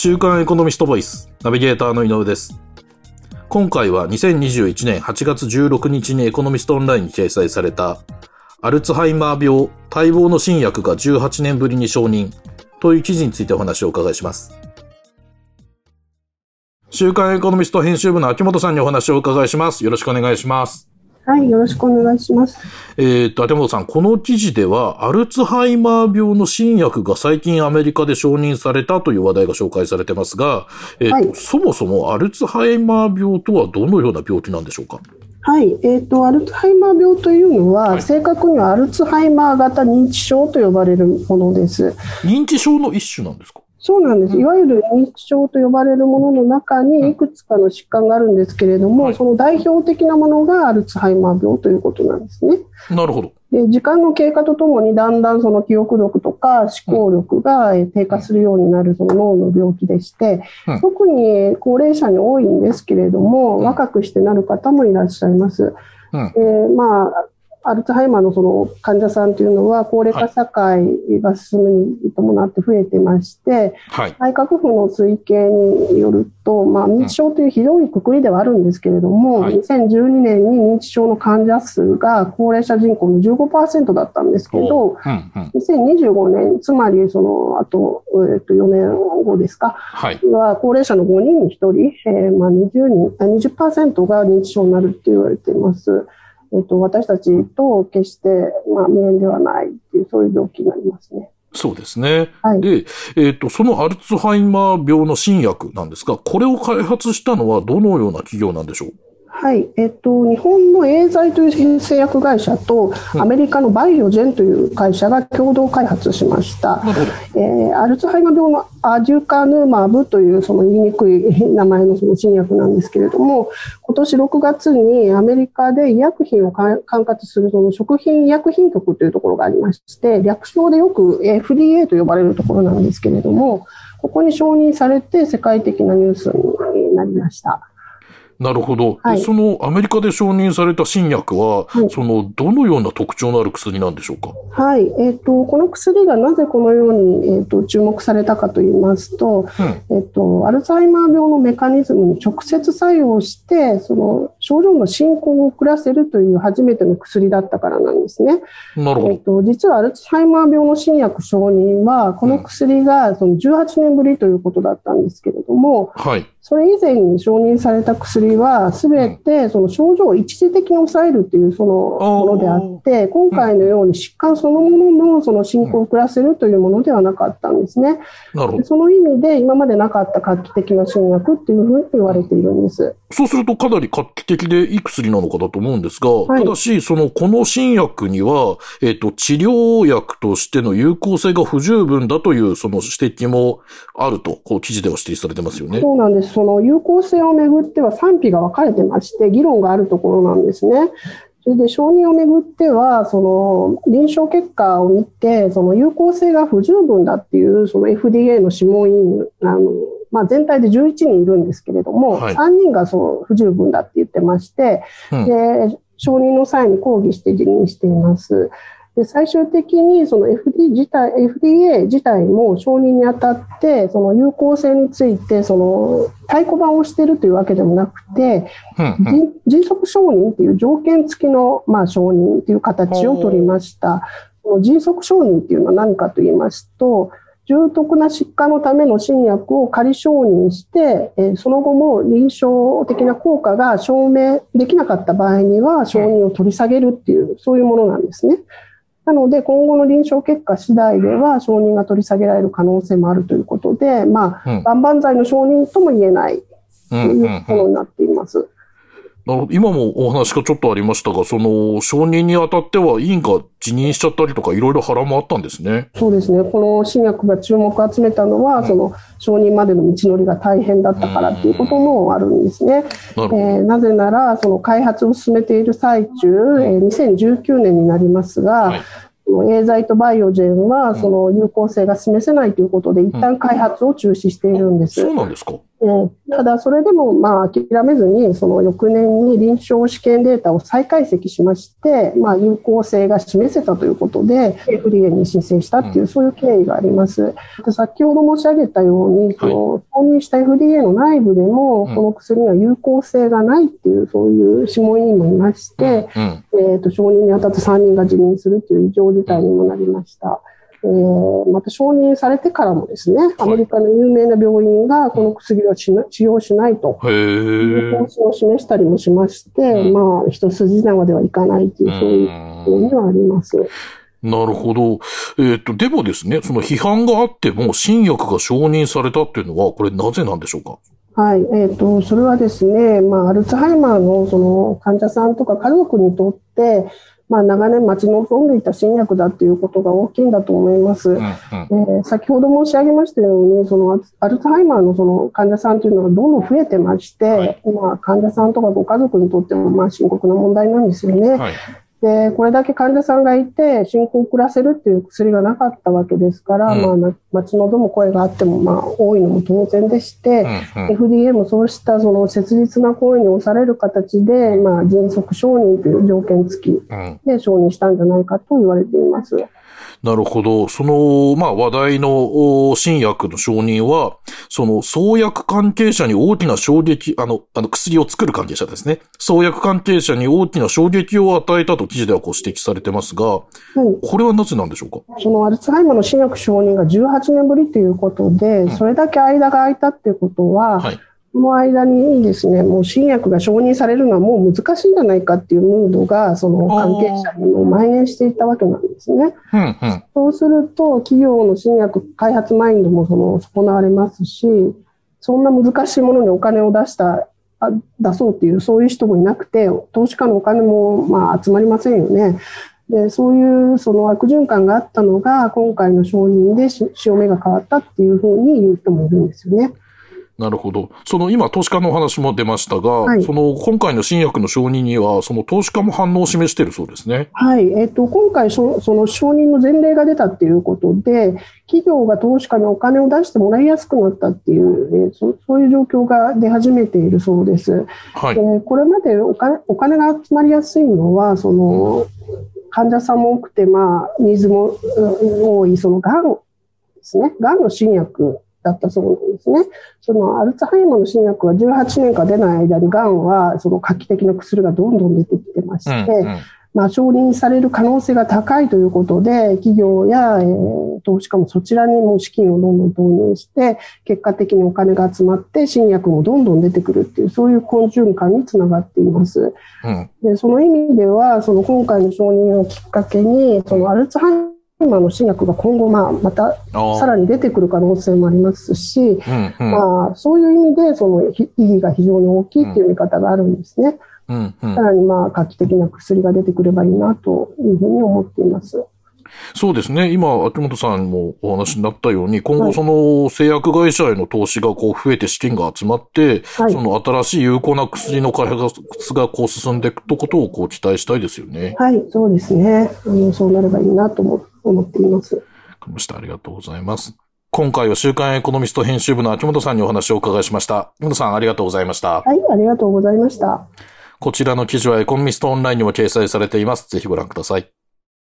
週刊エコノミストボイス、ナビゲーターの井上です。今回は2021年8月16日にエコノミストオンラインに掲載された、アルツハイマー病、待望の新薬が18年ぶりに承認という記事についてお話をお伺いします。週刊エコノミスト編集部の秋元さんにお話をお伺いします。よろしくお願いします。はい、よろしくお願いします。えーっと、秋元さん、この記事では、アルツハイマー病の新薬が最近アメリカで承認されたという話題が紹介されてますが、えーっとはいそもそもアルツハイマー病とはどのような病気なんでしょうか？はい、えっ、と、アルツハイマー病というのは、はい正確にはアルツハイマー型認知症と呼ばれるものです。認知症の一種なんですか？そうなんです。いわゆる認知症と呼ばれるものの中にいくつかの疾患があるんですけれども、はいその代表的なものがアルツハイマー病ということなんですね。なるほど。で時間の経過とともにだんだんその記憶力とか思考力がえー低下するようになるその脳の病気でして、うん特に高齢者に多いんですけれども、うん若くしてなる方もいらっしゃいます。うん。でまあアルツハイマーのその患者さんというのは高齢化社会が進むに伴って増えてまして、はい。内閣府の推計によると、まあ、認知症という広いくくりではあるんですけれども、はい2012年に認知症の患者数が高齢者人口の15%だったんですけど、うん、うん。2025年、つまりそのあと、えっと4年後ですか、はい。は高齢者の5人に1人、えーまあ、20人あ20%が認知症になるって言われています。えっと私たちと決して、まあ、無縁ではないっていう、そういう病気になりますね。そうですね。はいで、えーっと、そのアルツハイマー病の新薬なんですが、これを開発したのはどのような企業なんでしょう？はい、えっと、日本のエーザイという製薬会社と、うんアメリカのバイオジェンという会社が共同開発しました。えーアルツハイマー病のアデュカヌマブというその言いにくい名前のその新薬なんですけれども、今年6月にアメリカで医薬品を管管轄するその食品医薬品局というところがありまして、略称でよく FDA と呼ばれるところなんですけれども、ここに承認されて世界的なニュースになりました。なるほど。はいでそのアメリカで承認された新薬は、はいその、どのような特徴のある薬なんでしょうか？はい、えっ、と、この薬がなぜこのように、えっ、と、注目されたかと言いますと、うん。えっと、アルツハイマー病のメカニズムに直接作用して、その症状の進行を遅らせるという初めての薬だったからなんですね。なるほど。えっと、実はアルツハイマー病の新薬承認は、この薬がその18年ぶりということだったんですけれども、はい。それ以前に承認された薬は、すべてその症状を一時的に抑えるというそのものであって、今回のように疾患そのもののその進行を遅らせるというものではなかったんですね。その意味で今までなかった画期的な新薬っていうふうに言われているんです。そうするとかなり画期的でいい薬なのかだと思うんですが、はいただし、その、この新薬には、えっ、と、治療薬としての有効性が不十分だという、その指摘もあると、こう、記事では指摘されてますよね。そうなんです。その有効性をめぐっては賛否が分かれてまして、議論があるところなんですね。それで承認をめぐっては、その臨床結果を見て、その有効性が不十分だっていう、その FDA の諮問委員、あの、まあ、全体で11人いるんですけれども、はい3人がその不十分だって言ってまして、うんで、承認の際に抗議して辞任しています。で最終的にその FDA 自体 FDA 自体も承認にあたって、その有効性について、その太鼓判をしているというわけでもなくて、うんうん迅迅速承認という条件付きの、まあ、承認という形を取りました。迅速承認というのは何かと言いますと、重篤な疾患のための新薬を仮承認して、えーその後も臨床的な効果が証明できなかった場合には承認を取り下げるっていう、そういうものなんですね。なので、今後の臨床結果次第では承認が取り下げられる可能性もあるということで、まあ、万々歳の承認とも言えないというんいうものになっています。なるほど今もお話がちょっとありましたが、その、承認にあたっては委員が辞任しちゃったりとか、いろいろ波乱もあったんですね。そうですね。この新薬が注目を集めたのは、その承認までの道のりが大変だったからっていうこともあるんですね。なるほど。えーなぜなら、その開発を進めている最中、えー2019年になりますが、はいエーザイとバイオジェンは、その有効性が示せないということで、一旦開発を中止しているんです。そうなんですか。えーただ、それでも、まあ、諦めずに、その翌年に臨床試験データを再解析しまして、まあ、有効性が示せたということで、FDA に申請したっていう、そういう経緯があります。で先ほど申し上げたように、その、承認した FDA の内部でも、うんこの薬には有効性がないっていう、そういう諮問委員もいまして、うん。えっ、と、承認にあたって3人が辞任するという異常事態にもなりました。えーまた承認されてからもですね、アメリカの有名な病院がこの薬を治療しないとへいうえ。方針を示したりもしまして、うんまあ、一筋縄ではいかないという、そういうことにはあります。なるほど。えっ、と、でもですね、その批判があっても新薬が承認されたっていうのは、これなぜなんでしょうか？はい、えっ、と、それはですね、まあ、アルツハイマーのその患者さんとか家族にとって、まあ、長年待ち望んでいた新薬だっていうことが大きいんだと思います。うん、うん。えー先ほど申し上げましたように、そのアアルツハイマーのその患者さんというのがどんどん増えてまして、はいまあ、患者さんとかご家族にとってもまあ深刻な問題なんですよね。はい。で、これだけ患者さんがいて、進行を遅らせるっていう薬がなかったわけですから、うんまあな、待ち望む声があっても、まあ、多いのも当然でして、うん、うん。FDA もそうしたその切実な声に押される形で、まあ、迅速承認という条件付きうん。で承認したんじゃないかと言われています。なるほど。その、まあ、話題のお新薬の承認は、その、創薬関係者に大きな衝撃、あの、あの、薬を作る関係者ですね。創薬関係者に大きな衝撃を与えたと記事ではこう指摘されてますが、はい。これはなぜなんでしょうか？そのアルツハイマーの新薬承認が18年ぶりということで、それだけ間が空いたっていうことは、はい。この間にですね、もう新薬が承認されるのはもう難しいんじゃないかっていうムードが、その関係者にも蔓延していたわけなんですね。うん、うん。そうすると、企業の新薬開発マインドもその損なわれますし、そんな難しいものにお金を出した、あ出そうっていう、そういう人もいなくて、投資家のお金もまあ集まりませんよね。で、そういうその悪循環があったのが、今回の承認でし潮目が変わったっていうふうに言う人もいるんですよね。なるほど。その今、投資家のお話も出ましたが、はいその今回の新薬の承認には、その投資家も反応を示しているそうですね。はい、えっと、今回そ、その承認の前例が出たっていうことで、企業が投資家にお金を出してもらいやすくなったっていう、えーそそういう状況が出始めているそうです。はい。でこれまでお金お金が集まりやすいのは、その患者さんも多くて、まあ、ニーズもうん多い、そのがんですね、がんの新薬だったそうなんですね。そのアルツハイマーの新薬は18年間出ない間に、がんはその画期的な薬がどんどん出てきてましうん、て、うん。まあ、承認される可能性が高いということで、企業や、えー投資家もそちらにも資金をどんどん投入して、結果的にお金が集まって、新薬もどんどん出てくるっていう、そういう好循環につながっています。うん。でその意味では、その今回の承認をきっかけに、そのアルツハイマーの新薬が今後、まあ、また。さらに出てくる可能性もありますし、うん、うん。まあ、そういう意味で、その意義が非常に大きいっていう見方があるんですね。うん、うんさ。らにまあ画期的な薬が出てくればいいなというふうに思っています。そうですね。今、秋元さんもお話になったように、今後はいその製薬会社への投資がこう増えて資金が集まって、はいその新しい有効な薬の開発がこう進んでいくことをこう期待したいですよね。わはい、そうですね。あのそうなればいいなと思思っています。かりました。ありがとうございます。今回は週刊エコノミスト編集部の秋元さんにお話をお伺いしました。秋元さんありがとうございました。はい、ありがとうございました。こちらの記事はエコノミストオンラインにも掲載されています。ぜひご覧ください。